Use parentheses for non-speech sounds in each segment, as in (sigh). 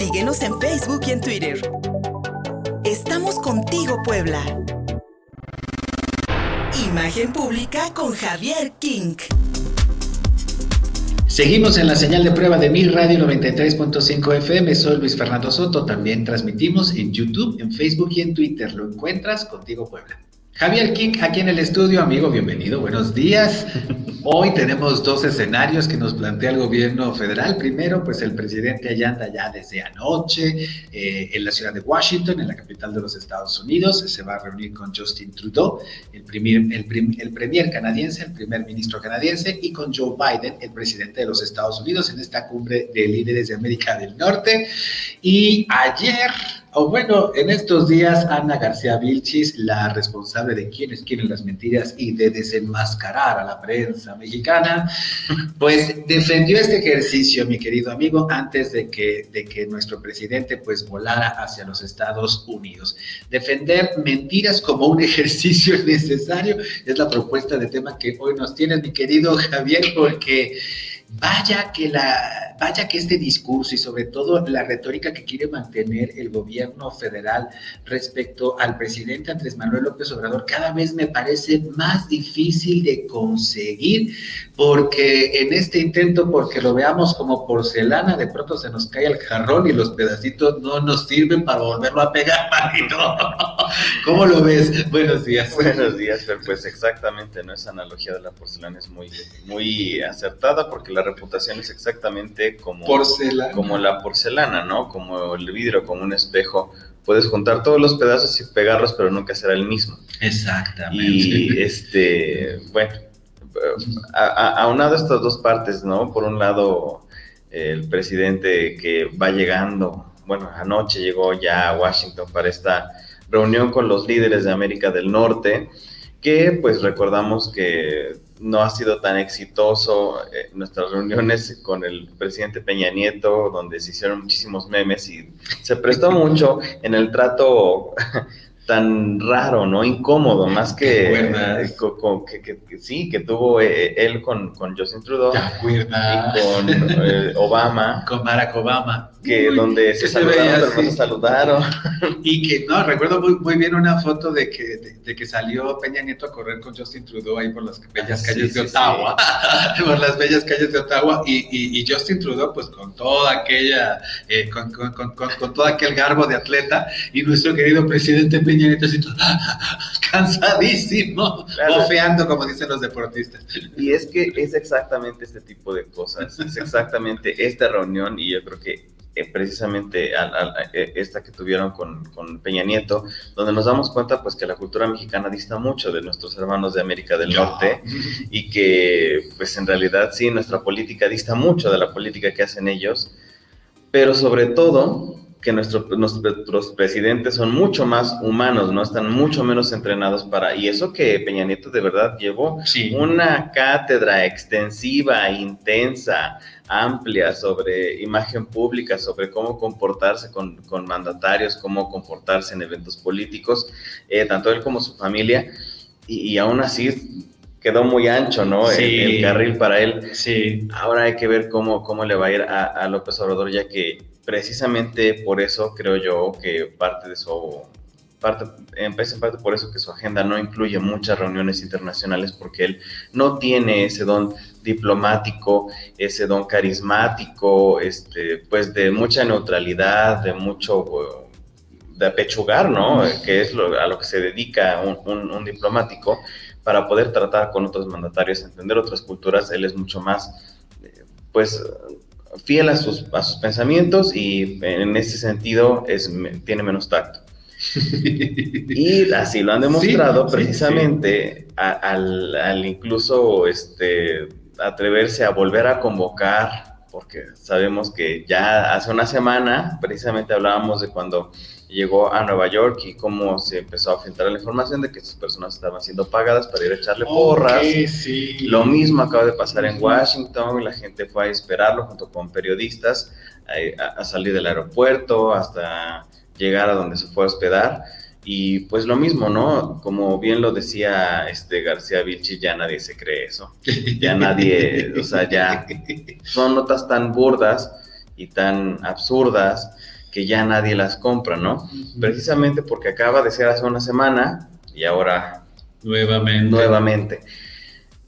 Síguenos en Facebook y en Twitter. Estamos contigo, Puebla. Imagen pública con Javier King. Seguimos en la señal de prueba de Mi Radio 93.5 FM. Soy Luis Fernando Soto. También transmitimos en YouTube, en Facebook y en Twitter. Lo encuentras contigo, Puebla. Javier King, aquí en el estudio, amigo, bienvenido, buenos días. Hoy tenemos dos escenarios que nos plantea el gobierno federal. Primero, pues el presidente allá anda ya desde anoche eh, en la ciudad de Washington, en la capital de los Estados Unidos. Se va a reunir con Justin Trudeau, el, primer, el, el premier canadiense, el primer ministro canadiense, y con Joe Biden, el presidente de los Estados Unidos, en esta cumbre de líderes de América del Norte. Y ayer o bueno, en estos días, Ana García Vilchis, la responsable de quienes quieren las mentiras y de desenmascarar a la prensa mexicana, pues defendió este ejercicio, mi querido amigo, antes de que, de que nuestro presidente pues volara hacia los Estados Unidos. Defender mentiras como un (laughs) ejercicio necesario es la propuesta de tema que hoy nos tienes, mi querido Javier, porque vaya que la vaya que este discurso y sobre todo la retórica que quiere mantener el gobierno federal respecto al presidente Andrés Manuel López Obrador cada vez me parece más difícil de conseguir porque en este intento, porque lo veamos como porcelana, de pronto se nos cae el jarrón y los pedacitos no nos sirven para volverlo a pegar, (laughs) Marito. ¿Cómo lo ves? Buenos días. Buenos días, pues exactamente, ¿no? Esa analogía de la porcelana es muy, muy acertada porque la reputación es exactamente como, como la porcelana, ¿no? Como el vidrio, como un espejo. Puedes juntar todos los pedazos y pegarlos, pero nunca será el mismo. Exactamente. Y este, bueno, aunado a estas dos partes, ¿no? Por un lado, el presidente que va llegando, bueno, anoche llegó ya a Washington para esta reunión con los líderes de América del Norte, que pues recordamos que no ha sido tan exitoso eh, nuestras reuniones con el presidente Peña Nieto, donde se hicieron muchísimos memes y se prestó mucho en el trato tan raro, ¿no? Incómodo, más que, eh, que, sí, que tuvo eh, él con, con Justin Trudeau y con eh, Obama. (laughs) Con Barack Obama. Que donde se, saludaron, pero no se saludaron. Y que, no, recuerdo muy, muy bien una foto de que, de, que salió Peña Nieto a correr con Justin Trudeau ahí por las bellas ah, calles de Ottawa, (laughs) por las bellas calles de Ottawa, y, y, y, Justin Trudeau, pues con toda aquella, con, con, con, con todo aquel garbo de atleta, y nuestro querido presidente Peña cansadísimo, claro. como dicen los deportistas. Y es que es exactamente este tipo de cosas, es exactamente esta reunión y yo creo que eh, precisamente eh, esta que tuvieron con, Peña Nieto, donde nos damos cuenta pues que la cultura mexicana dista mucho de nuestros hermanos de América del Norte y que pues en realidad sí, nuestra política dista mucho de la política que hacen ellos, pero sobre todo que nuestros presidentes son mucho más humanos, ¿no? Están mucho menos entrenados para... Y eso que Peña Nieto de verdad llevó una cátedra extensiva, intensa, amplia sobre imagen pública, sobre cómo comportarse con, con mandatarios, cómo comportarse en eventos políticos, eh, tanto él como su familia. Y, aún así quedó muy ancho, ¿no? El, carril para él. Sí. Ahora hay que ver cómo, cómo le va a ir a, a López Obrador, ya que precisamente por eso creo yo que parte de su parte, en parte por eso que su agenda no incluye muchas reuniones internacionales porque él no tiene ese don diplomático, ese don carismático, este, pues de mucha neutralidad, de mucho de apechugar, ¿no? Que es a lo que se dedica un, un diplomático para poder tratar con otros mandatarios, entender otras culturas, él es mucho más, eh, pues fiel a sus, a sus pensamientos y en ese sentido es, tiene menos tacto. (laughs) y así lo han demostrado precisamente Al, al, incluso este, atreverse a volver a convocar porque sabemos que ya hace una semana precisamente hablábamos de cuando llegó a Nueva York y cómo se empezó a filtrar la información de que estas personas estaban siendo pagadas para ir a echarle porras. Lo mismo acaba de pasar en Washington, la gente fue a esperarlo junto con periodistas a, a salir del aeropuerto hasta llegar a donde se fue a hospedar. Y pues lo mismo, ¿no? Como bien lo decía este García Vilchi, ya nadie se cree eso. (laughs) Ya nadie, o sea, ya son notas tan burdas y tan absurdas que ya nadie las compra, ¿no? Precisamente porque acaba de ser hace una semana y ahora nuevamente. nuevamente.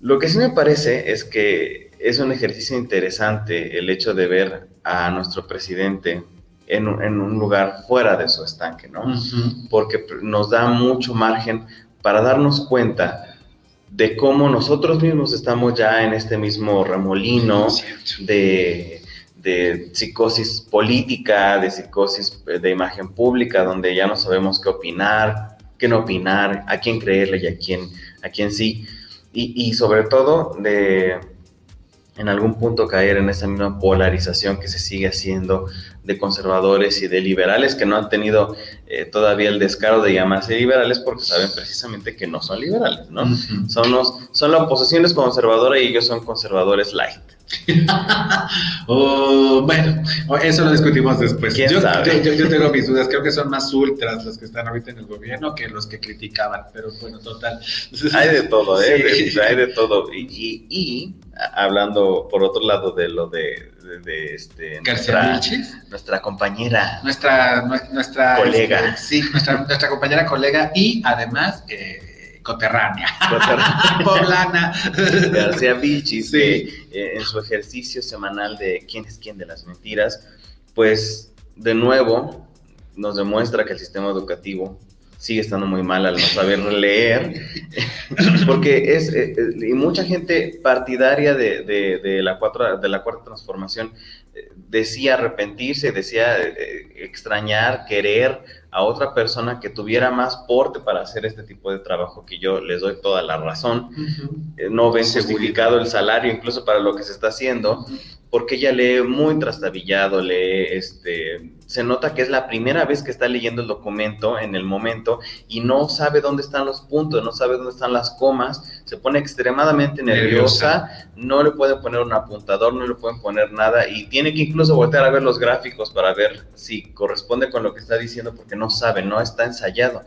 Lo que sí me parece es que es un ejercicio interesante el hecho de ver a nuestro presidente en, un lugar fuera de su estanque, ¿no? Porque nos da mucho margen para darnos cuenta de cómo nosotros mismos estamos ya en este mismo remolino de, de, psicosis política, de psicosis de imagen pública, donde ya no sabemos qué opinar, qué no opinar, a quién creerle y a quién, a quién sí. Y, y sobre todo de en algún punto caer en esa misma polarización que se sigue haciendo de conservadores y de liberales que no han tenido eh, todavía el descaro de llamarse liberales porque saben precisamente que no son liberales, ¿no? son, los, son la oposición es conservadora y ellos son conservadores light. (laughs) oh, bueno, eso lo discutimos después. Yo, yo, tengo mis dudas, creo que son más ultras los que están ahorita en el gobierno que los que criticaban, pero bueno, total. hay de todo, ¿eh? (laughs) hay de todo. y, y hablando por otro lado de lo de, de, este, nuestra, nuestra, compañera, nuestra, nuestra colega, este, sí, nuestra, nuestra, compañera colega y además eh, coterránea, (laughs) poblana, García Vilchis, que eh, en su ejercicio semanal de quién es quién de las mentiras, pues de nuevo nos demuestra que el sistema educativo sigue estando muy mal al no saber leer, (laughs) porque es, eh, eh, y mucha gente partidaria de, de, la, cuatro, de la cuarta transformación eh, decía arrepentirse, decía extrañar, querer a otra persona que tuviera más porte para hacer este tipo de trabajo, que yo les doy toda la razón, no ven justificado el salario incluso para lo que se está haciendo, porque ella lee muy trastabillado, lee, este, se nota que es la primera vez que está leyendo el documento en el momento y no sabe dónde están los puntos, no sabe dónde están las comas, se pone extremadamente nerviosa, no le pueden poner un apuntador, no le pueden poner nada y tiene que incluso voltear a ver los gráficos para ver si corresponde con lo que está diciendo porque no sabe, no está ensayado.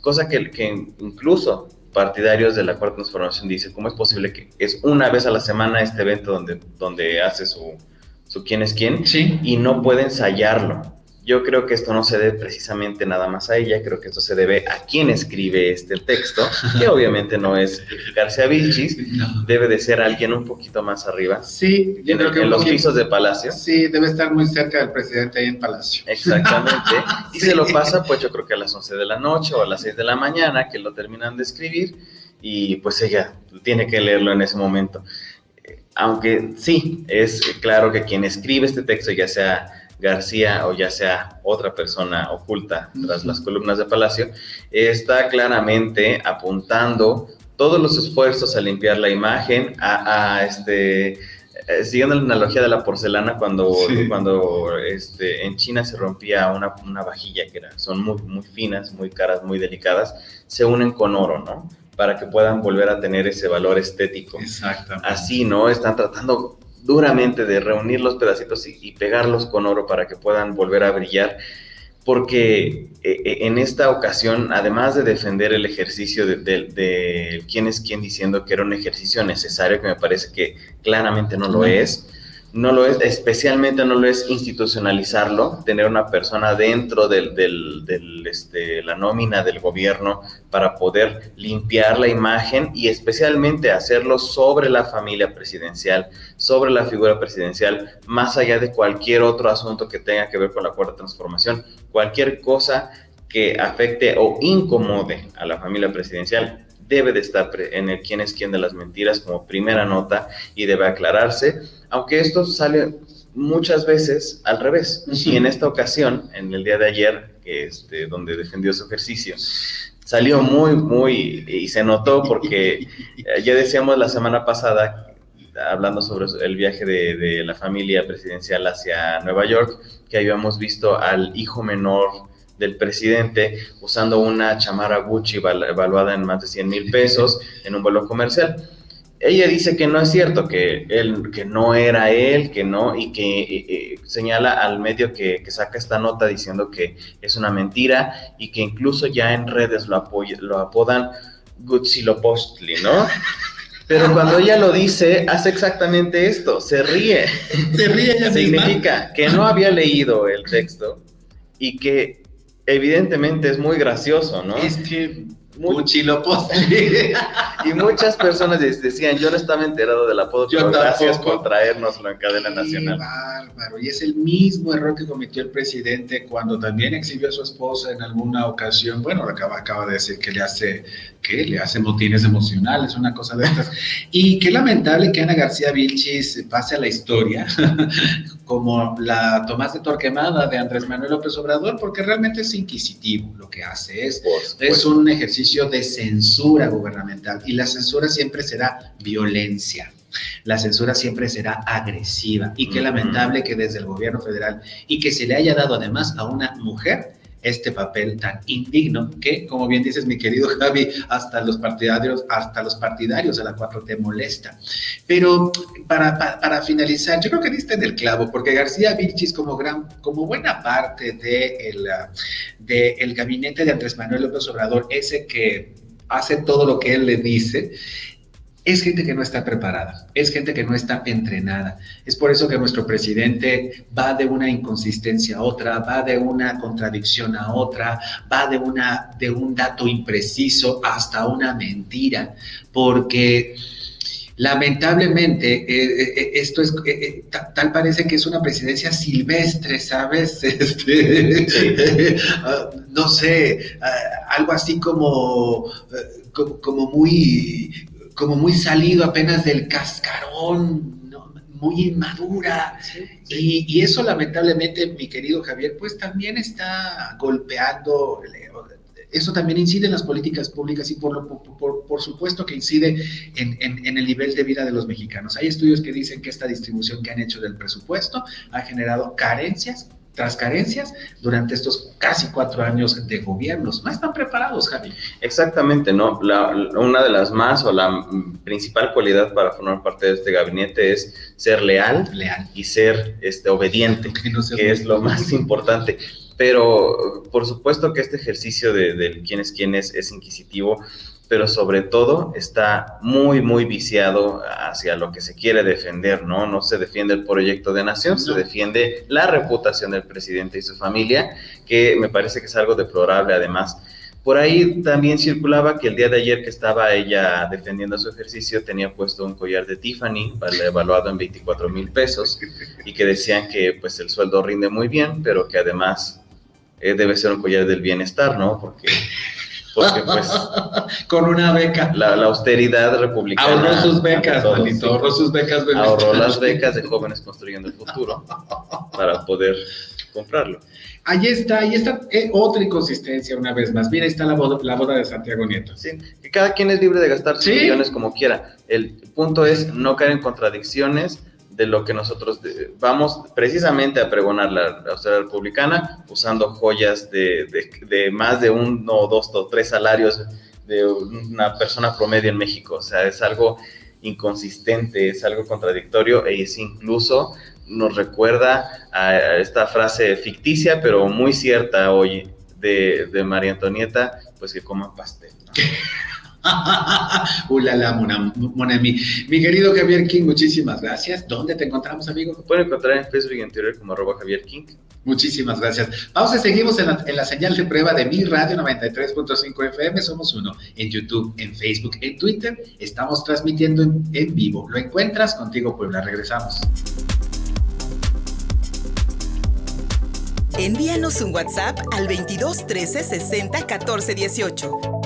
Cosa que, que incluso partidarios de la cuarta transformación dicen, ¿cómo es posible que es una vez a la semana este evento donde, donde hace su, su quién es quién ¿Sí? y no puede ensayarlo? Yo creo que esto no se debe precisamente nada más a ella, creo que esto se debe a quien escribe este texto, que (laughs) obviamente no es García Vilchis, debe de ser alguien un poquito más arriba. Sí, yo creo que en los pisos de Palacio. Sí, debe estar muy cerca del presidente ahí en Palacio. Exactamente. (laughs) Y se lo pasa, pues yo creo que a las 11 de la noche o a las 6 de la mañana, que lo terminan de escribir, y pues ella tiene que leerlo en ese momento. Aunque sí, es claro que quien escribe este texto, ya sea García o ya sea otra persona oculta tras las columnas de Palacio, está claramente apuntando todos los esfuerzos a limpiar la imagen, a, este, eh, siguiendo la analogía de la porcelana, cuando, cuando este, en China se rompía una, una vajilla que era, son muy, muy finas, muy caras, muy delicadas, se unen con oro, ¿no? Para que puedan volver a tener ese valor estético. Exactamente. Así, ¿no? Están tratando duramente de reunir los pedacitos y, pegarlos con oro para que puedan volver a brillar, porque eh, eh, en esta ocasión, además de defender el ejercicio de, de, quién es quién diciendo que era un ejercicio necesario, que me parece que claramente no lo es, no lo es, especialmente no lo es institucionalizarlo, tener una persona dentro del, del, este, la nómina del gobierno para poder limpiar la imagen y especialmente hacerlo sobre la familia presidencial, sobre la figura presidencial, más allá de cualquier otro asunto que tenga que ver con la cuarta transformación, cualquier cosa que afecte o incomode a la familia presidencial debe de estar en el quién es quién de las mentiras como primera nota y debe aclararse, aunque esto sale muchas veces al revés. Y en esta ocasión, en el día de ayer, este, donde defendió su ejercicio, salió muy, muy, y se notó porque (laughs) eh, ya decíamos la semana pasada, hablando sobre el viaje de, de la familia presidencial hacia Nueva York, que habíamos visto al hijo menor del presidente usando una chamarra Gucci evaluada en más de 100 mil pesos en un vuelo comercial. Ella dice que no es cierto, que él, que no era él, que no, y que eh, eh, señala al medio que, saca esta nota diciendo que es una mentira y que incluso ya en redes lo, lo apodan Gucci Lopostli, ¿no? Pero cuando ella lo dice, hace exactamente esto, se ríe. Se ríe ella (laughs) Significa que no había leído el texto y que evidentemente es muy gracioso, ¿no? Muy- chilo (laughs) y muchas personas decían, yo no estaba enterado del apodo, Yo pero gracias por traérnoslo en cadena Qué nacional. bárbaro. Y es el mismo error que cometió el presidente cuando también exhibió a su esposa en alguna ocasión. Bueno, acaba, acaba de decir que le hace, que le hace motines emocionales, una cosa de estas. Y qué lamentable que Ana García Vilchis pase a la historia (laughs) como la Tomás de Torquemada de Andrés Manuel López Obrador, porque realmente es inquisitivo. Lo que hace es es un ejercicio de censura gubernamental. Y la censura siempre será violencia. La censura siempre será agresiva. Y qué lamentable que desde el gobierno federal y que se le haya dado además a una mujer este papel tan indigno que, como bien dices mi querido Javi, hasta los partidarios, hasta los partidarios de la 4T molesta. Pero para, para, para finalizar, yo creo que diste en el clavo, porque García Vilchis, como, gran, como buena parte de el, ah, de el gabinete de Andrés Manuel López Obrador, ese que hace todo lo que él le dice, es gente que no está preparada, es gente que no está entrenada. Es por eso que nuestro presidente va de una inconsistencia a otra, va de una contradicción a otra, va de, una, de un dato impreciso hasta una mentira, porque lamentablemente eh, eh, esto es, eh, eh, ta- tal parece que es una presidencia silvestre, ¿sabes? (laughs) Este, (laughs) ah, no sé, ah, algo así como, como, como muy como muy salido apenas del cascarón, ¿no? muy inmadura. Y, y eso lamentablemente, mi querido Javier, pues también está golpeando, eso también incide en las políticas públicas y por, lo, por, por, por supuesto que incide en, en, en, el nivel de vida de los mexicanos. Hay estudios que dicen que esta distribución que han hecho del presupuesto ha generado carencias tras carencias durante estos casi cuatro años de gobiernos. No están preparados, Javi. Exactamente, ¿no? La, una de las más o la principal cualidad para formar parte de este gabinete es ser leal, leal. y ser este, obediente, que, no que es lo más importante. Pero por supuesto que este ejercicio de, de quién es quién es, es inquisitivo, pero sobre todo está muy, muy viciado hacia lo que se quiere defender, ¿no? No se defiende el proyecto de nación, no. se defiende la reputación del presidente y su familia, que me parece que es algo deplorable además. Por ahí también circulaba que el día de ayer que estaba ella defendiendo su ejercicio tenía puesto un collar de Tiffany, evaluado en 24 mil pesos, y que decían que pues el sueldo rinde muy bien, pero que además eh, debe ser un collar del bienestar, ¿no? Porque porque pues (laughs) con una beca. la, la austeridad republicana ahorró sus becas manito, ahorró sus becas ahorró las becas de jóvenes construyendo el futuro para poder comprarlo. Ahí está ahí está eh, otra inconsistencia una vez más. Mira ahí está la boda, la boda de Santiago Nieto. Sí que cada quien es libre de gastar sus ¿Sí? millones como quiera. El punto es no caer en contradicciones de lo que nosotros vamos precisamente a pregonar la, la republicana usando joyas de, de, más de uno, dos o tres salarios de una persona promedio en México. O sea, es algo inconsistente, es algo contradictorio e es incluso nos recuerda a esta frase ficticia, pero muy cierta hoy de, María Antonieta, pues que coman pastel. (laughs) Ulala, mon, mon ami. Mi querido Javier King, muchísimas gracias. ¿Dónde te encontramos, amigo? Pueden encontrar en Facebook y en Twitter como arroba Javier King. Muchísimas gracias. Vamos a seguimos en la, en la señal de prueba de Mi Radio 93.5 FM. Somos uno en YouTube, en Facebook, en Twitter. Estamos transmitiendo en, en vivo. Lo encuentras contigo, Puebla. Regresamos. Envíanos un WhatsApp al 22 13 60 14 18.